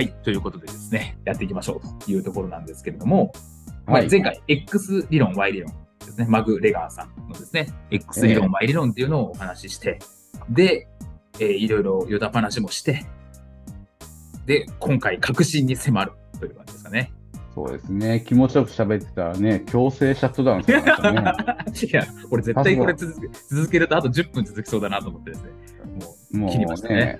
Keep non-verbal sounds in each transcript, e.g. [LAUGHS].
はい、ということでですね、やっていきましょうというところなんですけれども、はいまあ前回 X 理論、Y 理論ですね、マグ・レガーさんのですね、X 理論、ええ Y 理論っていうのをお話しして、で、えーいろいろヨタ話もして、で、今回確信に迫るという感じですかね。そうですね。気持ちよく喋ってたらね、強制シャットダウンされましたね。[LAUGHS] いや、これ絶対これ続け続けるとあと10分続きそうだなと思ってですね、もも切りましたね、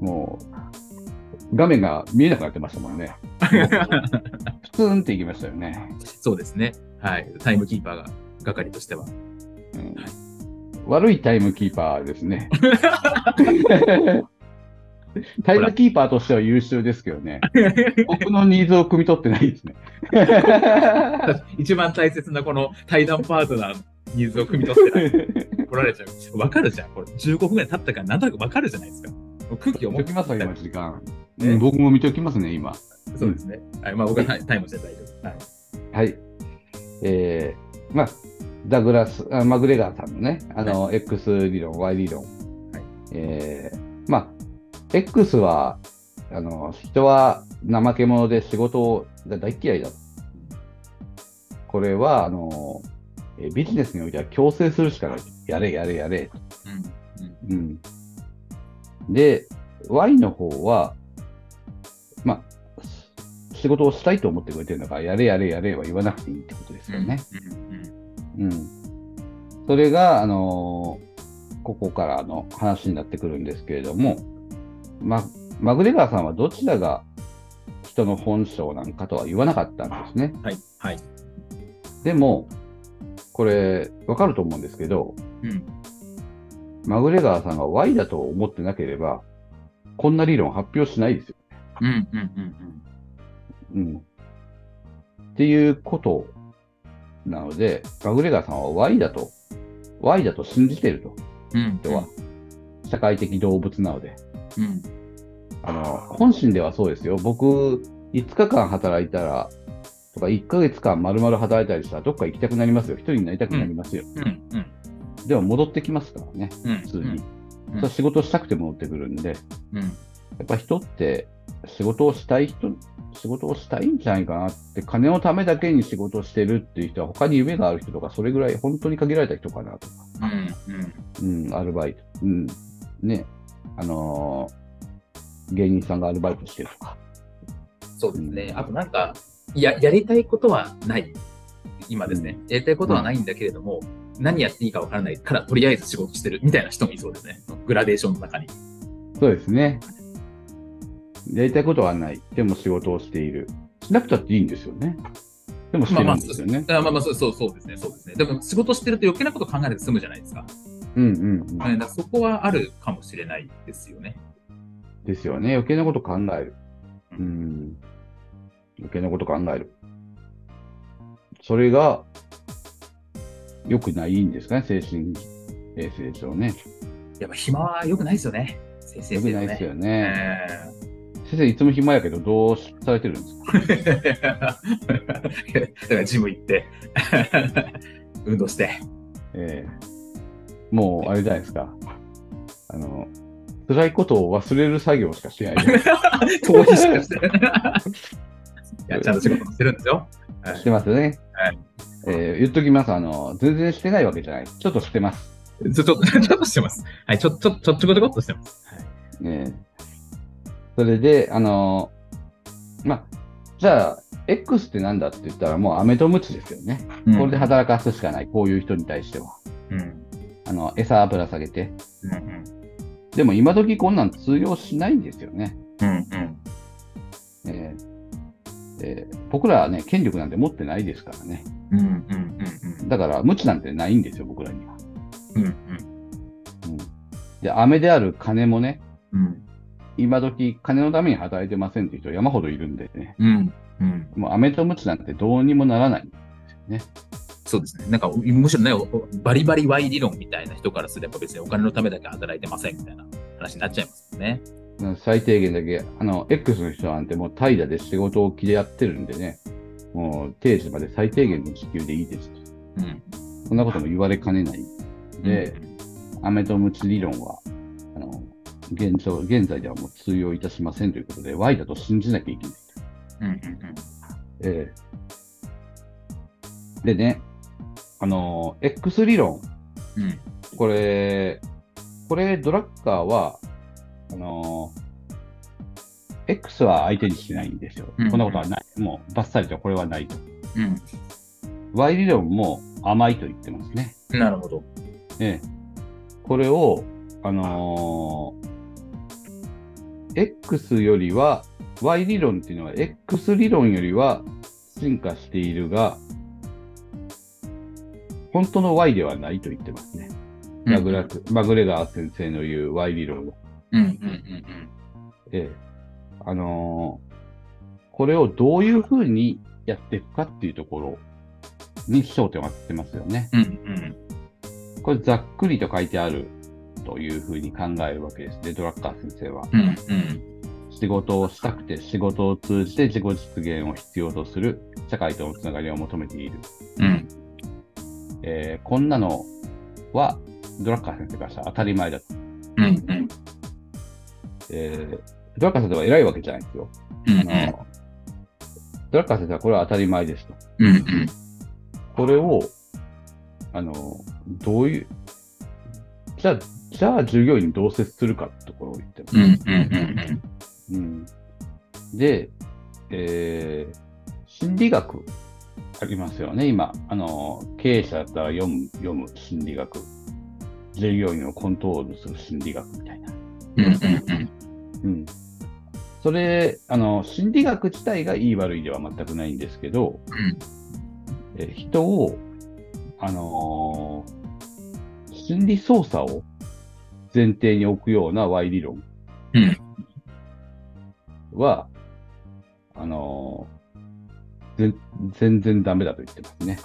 もう、画面が見えなくなってましたもんね。う、プツンっていきましたよね。そうですね。はい。タイムキーパーが、係としては。うん悪いタイムキーパーですね。[LAUGHS] タイムキーパーとしては優秀ですけどね。僕のニーズを汲み取ってないですね。[LAUGHS] 一番大切なこの対談パートナーのニーズを汲み取ってない。取られちゃう。わかるじゃん。これ15分ぐらい経ったからなんとなくわかるじゃないですか。空気を持ってきますよ、今、時間。ねうん僕も見ときますね、今。そうですね。はい。まあ僕はタイムして大丈夫。はい。はい。えー、まあ、ダグラス、あマグレガーさんのね、あの、X 理論、Y 理論。はいえー、まあ、X は、あの、人は怠け者で仕事が大嫌いだ。これは、あの、えービジネスにおいては強制するしかない。やれ、やれ、やれ。うん。うん。うん。で、Y の方は、まあ、仕事をしたいと思ってくれてるんだから、やれやれやれは言わなくていいってことですよね。うん。それが、あのーここからの話になってくるんですけれども、ま、マグレガーさんはどちらが人の本性なんかとは言わなかったんですね。はい。はい。でも、これ、わかると思うんですけど、うん。マグレガーさんが Y だと思ってなければ、こんな理論発表しないですよ。うん。うん。うん。うん。っていうことなので、マグレガーさんは Y だと、Y だと信じていると。うん。人は、社会的動物なので。うん。あの、本心ではそうですよ。僕、5日間働いたら、とか1ヶ月間丸々働いたりしたら、どっか行きたくなりますよ。一人になりたくなりますよ。うん。うん。でも戻ってきますからね、うん。普通に。うんそ仕事したくて戻ってくるんで、うん。やっぱ人って仕事をしたい人、仕事をしたいんじゃないかなって、金のためだけに仕事をしてるっていう人は、他に夢がある人とか、それぐらい本当に限られた人かなとか。うん。うん。うん、アルバイト。うん。ね。あのー芸人さんがアルバイトしてるとか。そうですね。あとなんか、や、やりたいことはない。今ですね。やりたいことはないんだけれども、何やっていいかわからないから、とりあえず仕事してるみたいな人もいそうですね。グラデーションの中に。そうですね。やりたいことはない。でも仕事をしている。しなくたっていいんですよね。でもしてるんですよね。あまあまあ、そうそうそうですね。そうですね。でも仕事してると余計なこと考えて済むじゃないですか。うんうんうん。はいだそこはあるかもしれないですよね。ですよね。余計なこと考える。うん。余計なこと考える。それが、良くないんですかね、精神衛生上ね。やっぱ暇は良くないですよね。先生良くないですよね。ね。先生、いつも暇やけど、どうされてるんですか？だからジム行って、[LAUGHS] 運動して。ええもう、あれじゃないですか。あの、辛いことを忘れる作業しかしてない逃避 [LAUGHS] しかしてる。[LAUGHS] いや、ちゃんと仕事もしてるんですよ。か。してますね。はいえー言っときます。あの、全然してないわけじゃない。ちょっとしてます。ちょ、ちょ、ちょっとしてます。はい、ちょ、ちょ、ちょ、ちょこちょこっとしてます。はい。ええそれで、あのまあ、じゃあ、X ってなんだって言ったら、もう飴とムチですよね。これで働かすしかない。こういう人に対しては。うん。あの、餌ぶら下げて、うん。でも今時こんなん通用しないんですよね。うんうん。えーえー僕らはね、権力なんて持ってないですからね。うんうんうんだから、無知なんてないんですよ、僕らには。うん。うんうん、で、飴である金もね、うん。今時金のために働いてませんっていう人山ほどいるんでね、うん。うん。もう飴とムチなんてどうにもならないんですよね。そうですね。なんか、むしろね、おバリバリ Y 理論みたいな人からすれば別にお金のためだけ働いてませんみたいな話になっちゃいますもんね。うん最低限だけ、あの、X の人なんてもう怠惰で仕事を切りやってるんでね、もう定時まで最低限の時給でいいですと。うん。そんなことも言われかねない。で、飴とムチ理論は、現状、現在ではもう通用いたしませんということで、Y だと信じなきゃいけない。うんうんええでね、あの、X 理論、うん。うん。これ、これ、ドラッカーは、あの、X は相手にしないんですよ。うんこんなことはない。もう、バッサリとこれはないと。うん。Y 理論も甘いと言ってますね。なるほど。ええ。これを、あのー X よりは、Y 理論っていうのは X 理論よりは進化しているが、本当の Y ではないと言ってますね。マグラクマグレガー先生の言う Y 理論は。うんうんうんええ。あのーこれをどういうふうにやっていくかっていうところに焦点を当ててますよね。うん。うんこれざっくりと書いてあるというふうに考えるわけですね、ドラッカー先生は。うん。うんうん。仕事をしたくて仕事を通じて自己実現を必要とする社会とのつながりを求めている。うん。えーこんなのはドラッカー先生からしたら当たり前だと。うんうん。えードラッカー先生は偉いわけじゃないですよ。うんあのドラッカー先生はこれは当たり前ですと。うんうん。これを、あの、どういう、じゃあ、じゃあ従業員にどう接するかってところを言ってます。うんうんうんうんで、えー心理学ありますよね、今。あの、経営者だったら読む、読む心理学。従業員をコントロールする心理学みたいな。うん。それ、あの、心理学自体がいい悪いでは全くないんですけど、うんえー人を、あのー心理操作を前提に置くような Y 理論うんは、あのー全然ダメだと言ってますね。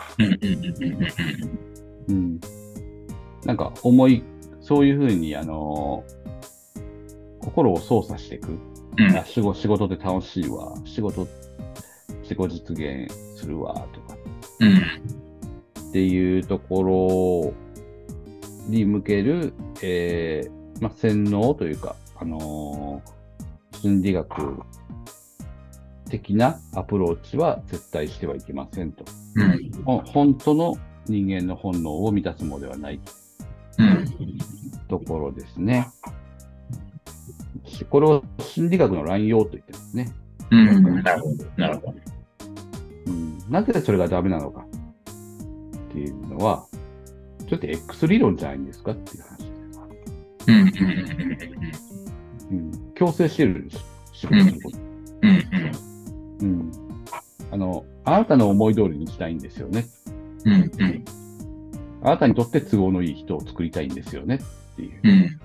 うん。なんか、思い、そういうふうに、あのー心を操作していく。うんあ仕事仕事で楽しいわ。仕事、自己実現するわ、とかうん。っていうところに向ける、えーまあ、洗脳というか、あのー心理学的なアプローチは絶対してはいけませんと。うん。ほ本当の人間の本能を満たすものではないうん。ところですね。しこれを心理学の乱用と言ってますね。うん。なるほど。なるほど。うん、なぜそれがダメなのかっていうのは、ちょっと X 理論じゃないんですかっていう話です。うん。うん。うん、強制してるんです。仕事すること。うん。うん。あの、あなたの思い通りにしたいんですよね。うん。うん。あなたにとって都合のいい人を作りたいんですよねっていう。うん。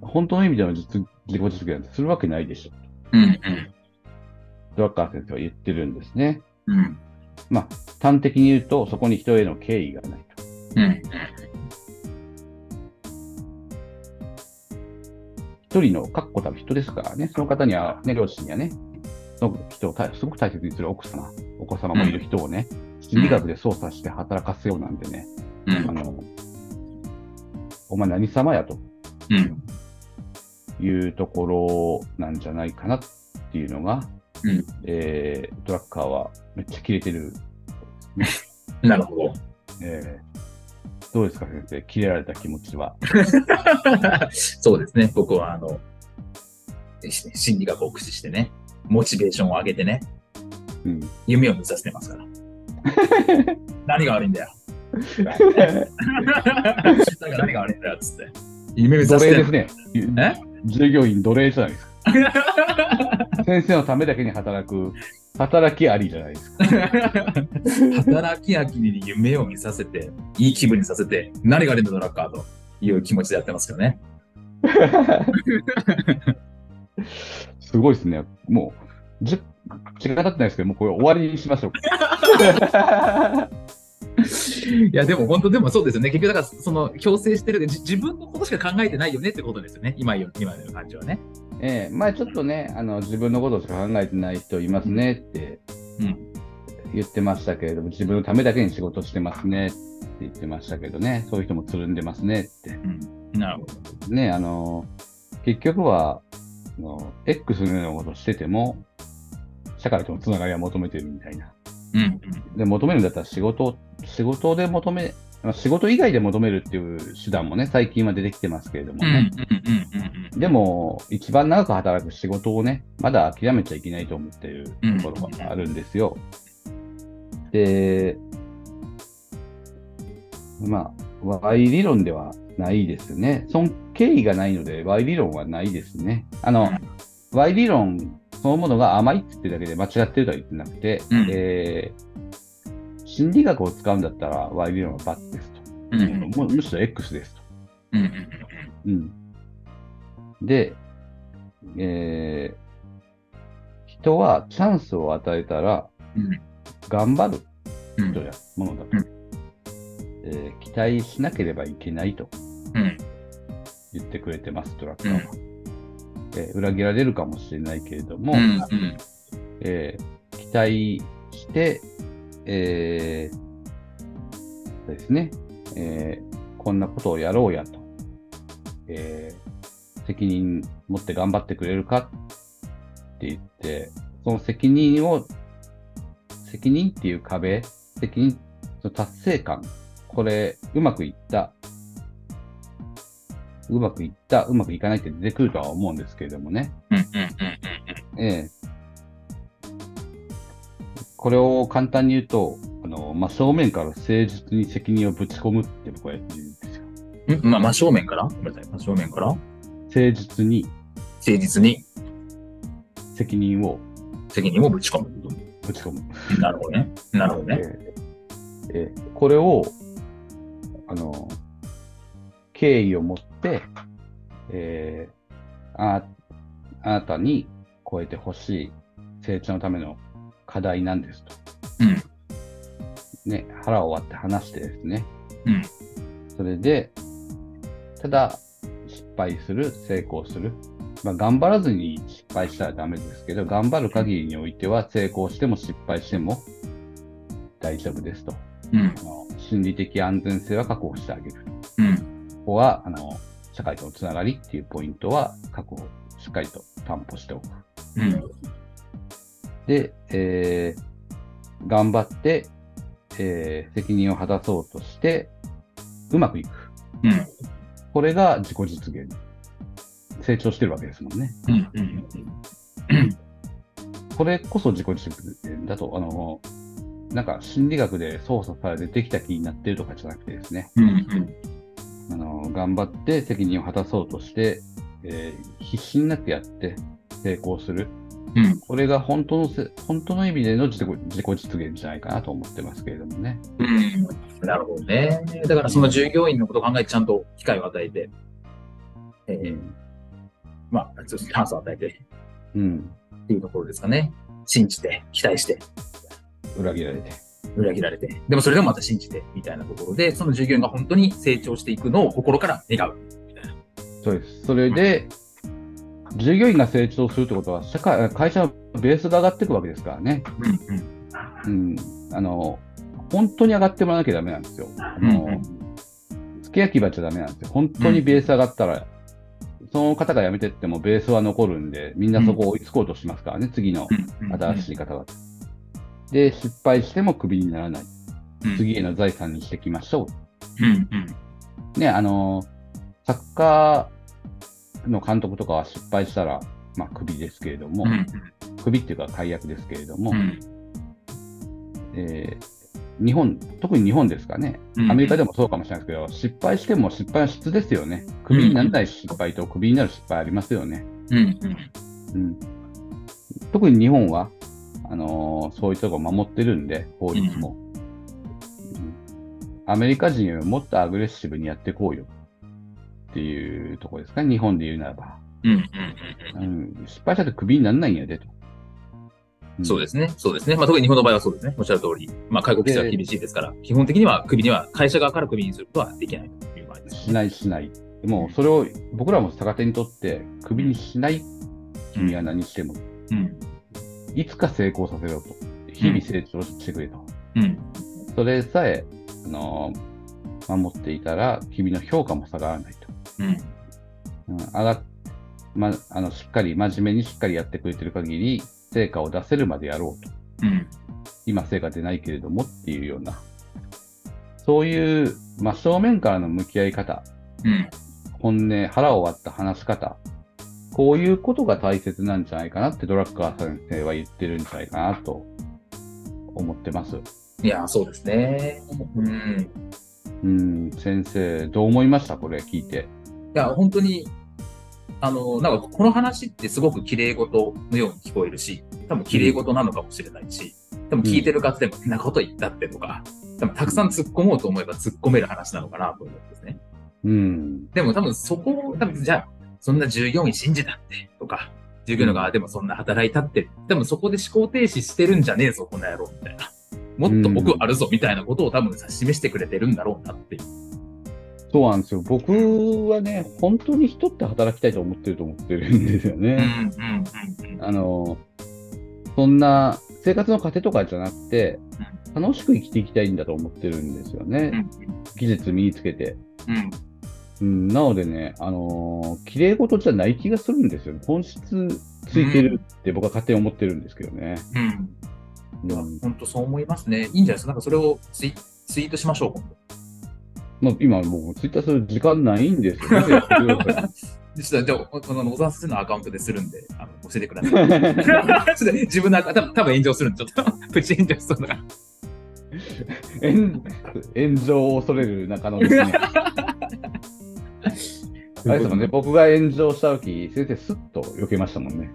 本当の意味での実自己実現なんてするわけないでしょ。うん。ドラッカー先生は言ってるんですね。うん。まあ、端的に言うと、そこに人への敬意がないと。うん。一人の確固たる人ですからね、その方には、ね、両親にはね、その人を大すごく大切にする奥様、お子様もいる人をね、心理学で操作して働かせようなんてね、うん。あの、お前何様やとうん。いうところなんじゃないかなっていうのが、うんえードラッカーはめっちゃ切れてる。[LAUGHS] なるほど。えーどうですか、先生、切れられた気持ちは？[LAUGHS] そうですね。僕は、あの、し心理学を駆使してね、モチベーションを上げてね、うん、夢を目指してますから。[LAUGHS] 何が悪いんだよ。[LAUGHS] だから何が悪いんだよ、つって。夢見奴させて隷ですんね。え？従業員奴隷じゃないですか。先生のためだけに働く、働きありじゃないですか。働き飽きに夢を見させて、いい気分にさせて、何がレンドドラッカーという気持ちでやってますけどね。すごいですね。もう、じ時間経ってないですけど、もうこれ終わりにしましょう。いや、でも本当、でもそうですよね。結局、だから、その、強制してる自分のことしか考えてないよねってことですよね。今よ、今の感じはね。ええ前ちょっとね、あの自分のことしか考えてない人いますねってうん言ってましたけれども、自分のためだけに仕事してますねって言ってましたけどね、そういう人もつるんでますねって。うん。なるほど。ね、あの、結局は、あの X のようなことをしてても、社会とのつながりは求めてるみたいな。うん。で、求めるんだったら仕事、仕事で求め、まあ仕事以外で求めるっていう手段もね、最近は出てきてますけれども。ね。うん。でも、一番長く働く仕事をね、まだ諦めちゃいけないと思っているところがあるんですよ。で、まあ、Y 理論ではないですね。尊敬意がないので、Y 理論はないですね。あの、Y 理論そのものが甘いって言ってるだけで間違ってるとは言ってなくて、うんえー心理学を使うんだったら Y 理論はバッですと。うん。うん。むむしろ X ですと。うん。うん。で、えー人はチャンスを与えたらうん。頑張るうん。人やものだと、うんえー期待しなければいけないとうん。言ってくれてます、トラッカーは。えー裏切られるかもしれないけれども。えー期待して、えーそうですね、えーこんなことをやろうやと、えー責任持って頑張ってくれるかって言って、その責任を、責任っていう壁、責任、その達成感、これ、うまくいった、うまくいった、うまくいかないって出てくるとは思うんですけれどもね。ええ。これを簡単に言うと、あの、真正面から誠実に責任をぶち込むって僕はやってるんですよ。うん？まあ、真正面から？ごめんなさい。真正面から？誠実に誠実に？責任を責任をぶち込む。ぶち込む。なるほどね。なるほどね。ええええこれを、あの、敬意を持って、えーああなたに超えてほしい成長のための課題なんですと。うん。ね、腹を割って話してですね。うん。それで、ただ、失敗する、成功する。まあ、頑張らずに失敗したらダメですけど、頑張る限りにおいては、成功しても失敗しても大丈夫ですと。うん。あの心理的安全性は確保してあげる。うん。ここは、あの、社会とのつながりっていうポイントは確保、しっかりと担保しておく。うん。で、えー頑張って、えー責任を果たそうとして、うまくいく。うん。これが自己実現。成長してるわけですもんね。うん。うん。[CLEARS THROAT] これこそ自己実現だと、あの、なんか心理学で操作されてできた気になってるとかじゃなくてですね、うん。あの、頑張って責任を果たそうとして、えー必死になってやって成功する。うん。これが本当のせ、本当の意味での自己自己実現じゃないかなと思ってますけれどもね。うん。なるほどね。だからその従業員のことを考えてちゃんと機会を与えて、えー、まあ、チャンスを与えてうん。っていうところですかね。信じて、期待して、裏切られて。裏切られて。でもそれでもまた信じて、みたいなところで、その従業員が本当に成長していくのを心から願う。そうです。それで、従業員が成長するってことは、社会、会社のベースが上がっていくわけですからね。うん。うん。あの、本当に上がってもらわなきゃダメなんですよ。あの、うん付け焼き場ちゃダメなんですよ。本当にベース上がったら、その方が辞めてってもベースは残るんで、みんなそこを追いつこうとしますからね、次のうん。新しい方々。で、失敗してもクビにならない。うん。次への財産にしていきましょうん。うん。う。ね、あの、サッカーの監督とかは失敗したら、まあ、クビですけれども、うん。クビっていうか解約ですけれども、うん。えー日本、特に日本ですかね、うん。アメリカでもそうかもしれないですけど、失敗しても失敗の質ですよね。クビにならない失敗とクビになる失敗ありますよね。うん。うん。うん、特に日本は、あのーそういうところ守ってるんで、法律も、うん。アメリカ人よりもっとアグレッシブにやっていこうよっていうところですか、日本で言うならば。うんうんうん失敗したってクビにならないんやでと。うんそうですね。そうですね。まあ、特に日本の場合はそうですね。おっしゃる通り。まあ、介護規制は厳しいですから、基本的には首には、会社側から首にすることはできないという場合です、しないしない。もうそれを僕らも逆手にとって、クビにしない君は何しても、うん。いつか成功させろと。日々成長してくれと。うん。それさえ、あのー守っていたら、君の評価も下がらないと。うん。うん、あらま、あのしっかり、真面目にしっかりやってくれてる限り、成果を出せるまでやろうと。うん。今成果出ないけれどもっていうような、そういう真正面からの向き合い方、うん。本音、腹を割った話し方、こういうことが大切なんじゃないかなってドラッカー先生は言ってるんじゃないかなと思ってます。いや、そうですね。うん。うん、先生、どう思いました？これ聞いて。いや、本当に、あの、なんかこの話ってすごく綺麗事のように聞こえるし、多分綺麗事なのかもしれないし、多分聞いてる方でも変なこと言ったってとか、多分たくさん突っ込もうと思えば突っ込める話なのかなと思うんですね。うん、でも多分そこを、多分じゃあ、そんな従業員信じたってとか、従業員の側でもそんな働いたって、多分そこで思考停止してるんじゃねえぞ、この野郎、みたいな。もっと奥あるぞ、みたいなことを多分示してくれてるんだろうなっていう。そうなんですよ。僕はね、本当に人って働きたいと思ってると思ってるんですよね。あの、そんな生活の糧とかじゃなくて、楽しく生きていきたいんだと思ってるんですよね。技術身につけて。うん、うん、なのでね、あのー綺麗事じゃない気がするんですよね。本質ついてるって僕は勝手に思ってるんですけどね。うん。うん本当そう思いますね。いいんじゃないですか？なんかそれをツイツイートしましょう、今度。まあ、今もうツイッターする時間ないんですよね。[LAUGHS] ちょっと、じゃあ、この小沢先生のアカウントでするんで、あの教えてください。[LAUGHS] ちょっと自分のアカウント、多分炎上するんで、ちょっと、プ [LAUGHS] チ炎上しそうだから。炎炎上を恐れる中野ですね。あれですもんね、僕が炎上した時先生スッと避けましたもんね。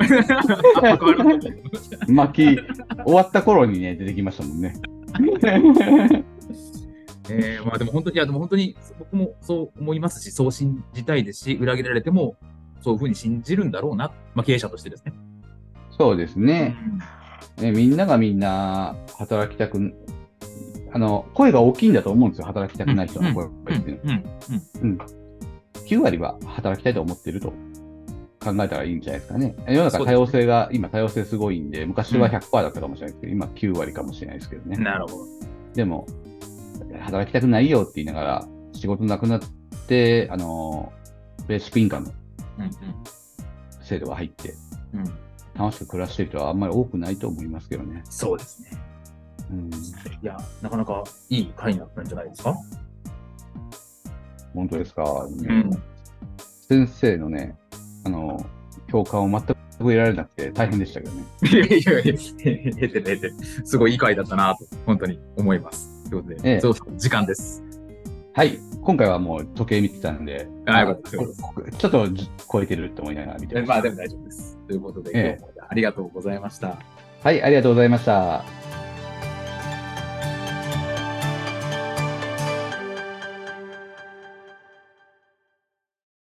巻き、終わった頃にね、出てきましたもんね。えー、まあでも本当に、いやでも本当に僕もそう思いますし、そう信じたいですし、裏切られても、そういうふうに信じるんだろうな、まあ経営者としてですね。そうですね。ねみんながみんな働きたく、あの、声が大きいんだと思うんですよ、働きたくない人の声がっていうのん、うん、9割は働きたいと思ってると。考えたらいいんじゃないですかね。世の中多様性が、今多様性すごいんで、昔は100%だったかもしれないですけど、今9割かもしれないですけどね。なるほど。でも、働きたくないよって言いながら、仕事なくなって、あの、ベーシックインカムうん、制度が入って、うん、うん。楽しく暮らしてる人はあんまり多くないと思いますけどね。そうですね。うん、いや、なかなかいい回になったんじゃないですか？本当ですか、ん先生のね、あの、共感を全く得られなくて大変でしたけどね。いやいやいや。すごいいい回だったなと、本当に思います。ということで、ええそうそう、時間です。はい、今回はもう時計見てたんで、あよかちょっとじ超えてるって思いながら見てま。まあでも大丈夫です。ということで、ええ今日もありがとうございました。はい、ありがとうございました。